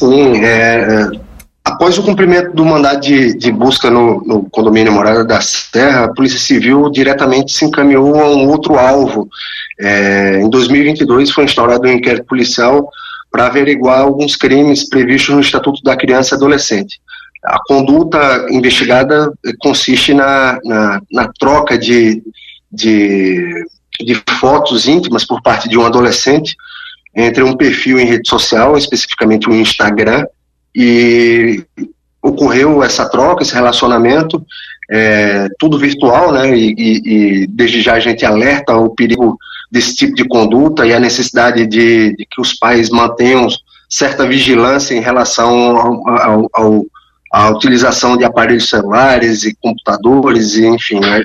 Sim, é, após o cumprimento do mandado de, de busca no, no, condomínio Morada da Serra, a Polícia Civil diretamente se encaminhou a um outro alvo. É, em 2022 foi instaurado um inquérito policial para averiguar alguns crimes previstos no Estatuto da Criança e Adolescente. A conduta investigada consiste na, na, na troca de, de, de fotos íntimas por parte de um adolescente entre um perfil em rede social, especificamente o um Instagram, e ocorreu essa troca, esse relacionamento, é, tudo virtual, né? E, e, e, desde já a gente alerta o perigo desse tipo de conduta e a necessidade de, de que os pais mantenham certa vigilância em relação ao, ao, ao a utilização de aparelhos celulares e computadores, e, enfim, né,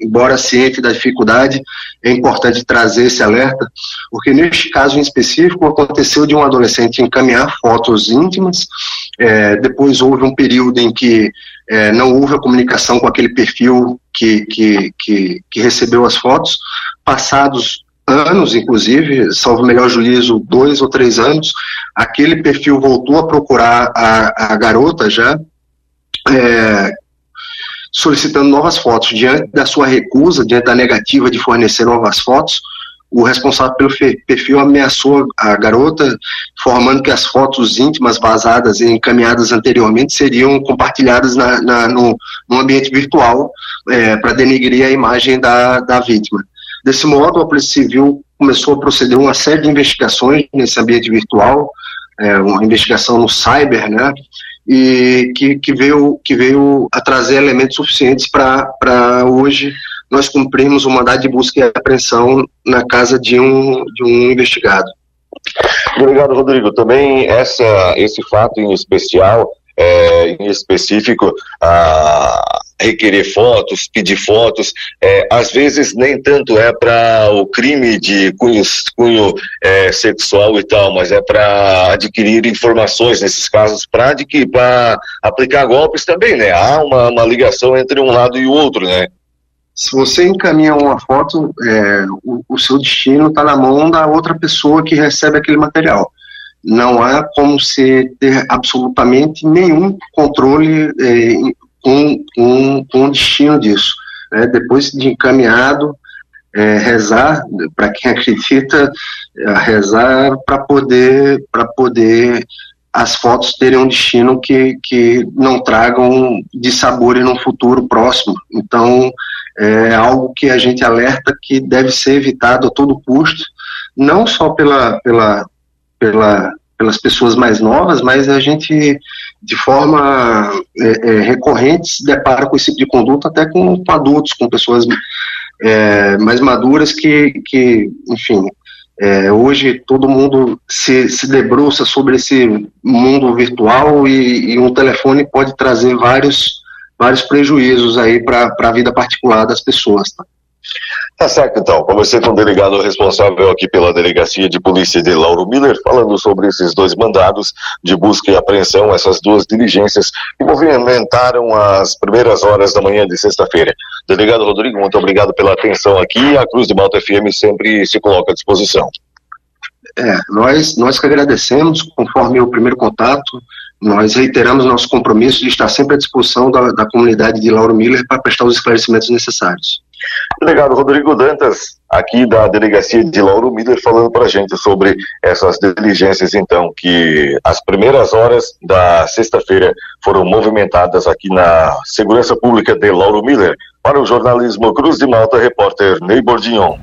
embora ciente da dificuldade, é importante trazer esse alerta, porque neste caso em específico aconteceu de um adolescente encaminhar fotos íntimas, é, depois houve um período em que é, não houve a comunicação com aquele perfil que, que, que, que recebeu as fotos, passados anos, inclusive, salvo melhor juízo, dois ou três anos, aquele perfil voltou a procurar a, a garota já, é, solicitando novas fotos. Diante da sua recusa, diante da negativa de fornecer novas fotos, o responsável pelo perfil ameaçou a garota, informando que as fotos íntimas vazadas e encaminhadas anteriormente seriam compartilhadas na, na, no, no, ambiente virtual é, para denegrir a imagem da, da vítima. Desse modo, a Polícia Civil começou a proceder uma série de investigações nesse ambiente virtual, é, uma investigação no cyber, né, e que, que, veio, que veio a trazer elementos suficientes para hoje nós cumprirmos o mandado de busca e apreensão na casa de um, de um investigado. Obrigado, Rodrigo. Também essa, esse fato em especial, é, em específico, a, requerer fotos, pedir fotos, é, às vezes nem tanto é para o crime de cunho, cunho é, sexual e tal, mas é para adquirir informações nesses casos, para aplicar golpes também, né? Há uma, uma ligação entre um lado e o outro, né? Se você encaminha uma foto, é, o, o seu destino está na mão da outra pessoa que recebe aquele material não há como se ter absolutamente nenhum controle é, com, com o destino disso. Né? Depois de encaminhado, é, rezar, para quem acredita, é, rezar para poder, poder as fotos terem um destino que, que não tragam dissabor no futuro próximo. Então, é algo que a gente alerta que deve ser evitado a todo custo, não só pela, pela, pela pelas pessoas mais novas, mas a gente, de forma é, é, recorrente, se depara com esse tipo de conduta até com, com adultos, com pessoas é, mais maduras que, que enfim, é, hoje todo mundo se, se debruça sobre esse mundo virtual e, e um telefone pode trazer vários, vários prejuízos aí para a vida particular das pessoas. Tá? Tá certo, então. Conversei com o delegado responsável aqui pela Delegacia de Polícia de Lauro Miller, falando sobre esses dois mandados de busca e apreensão, essas duas diligências que movimentaram as primeiras horas da manhã de sexta-feira. Delegado Rodrigo, muito obrigado pela atenção aqui. A Cruz de Malta FM sempre se coloca à disposição. É, nós, nós que agradecemos, conforme o primeiro contato, nós reiteramos nosso compromisso de estar sempre à disposição da, da comunidade de Lauro Miller para prestar os esclarecimentos necessários. Delegado Rodrigo Dantas, aqui da delegacia de Lauro Miller, falando para a gente sobre essas diligências, então, que as primeiras horas da sexta-feira foram movimentadas aqui na Segurança Pública de Lauro Miller. Para o jornalismo Cruz de Malta, repórter Ney Bordignon.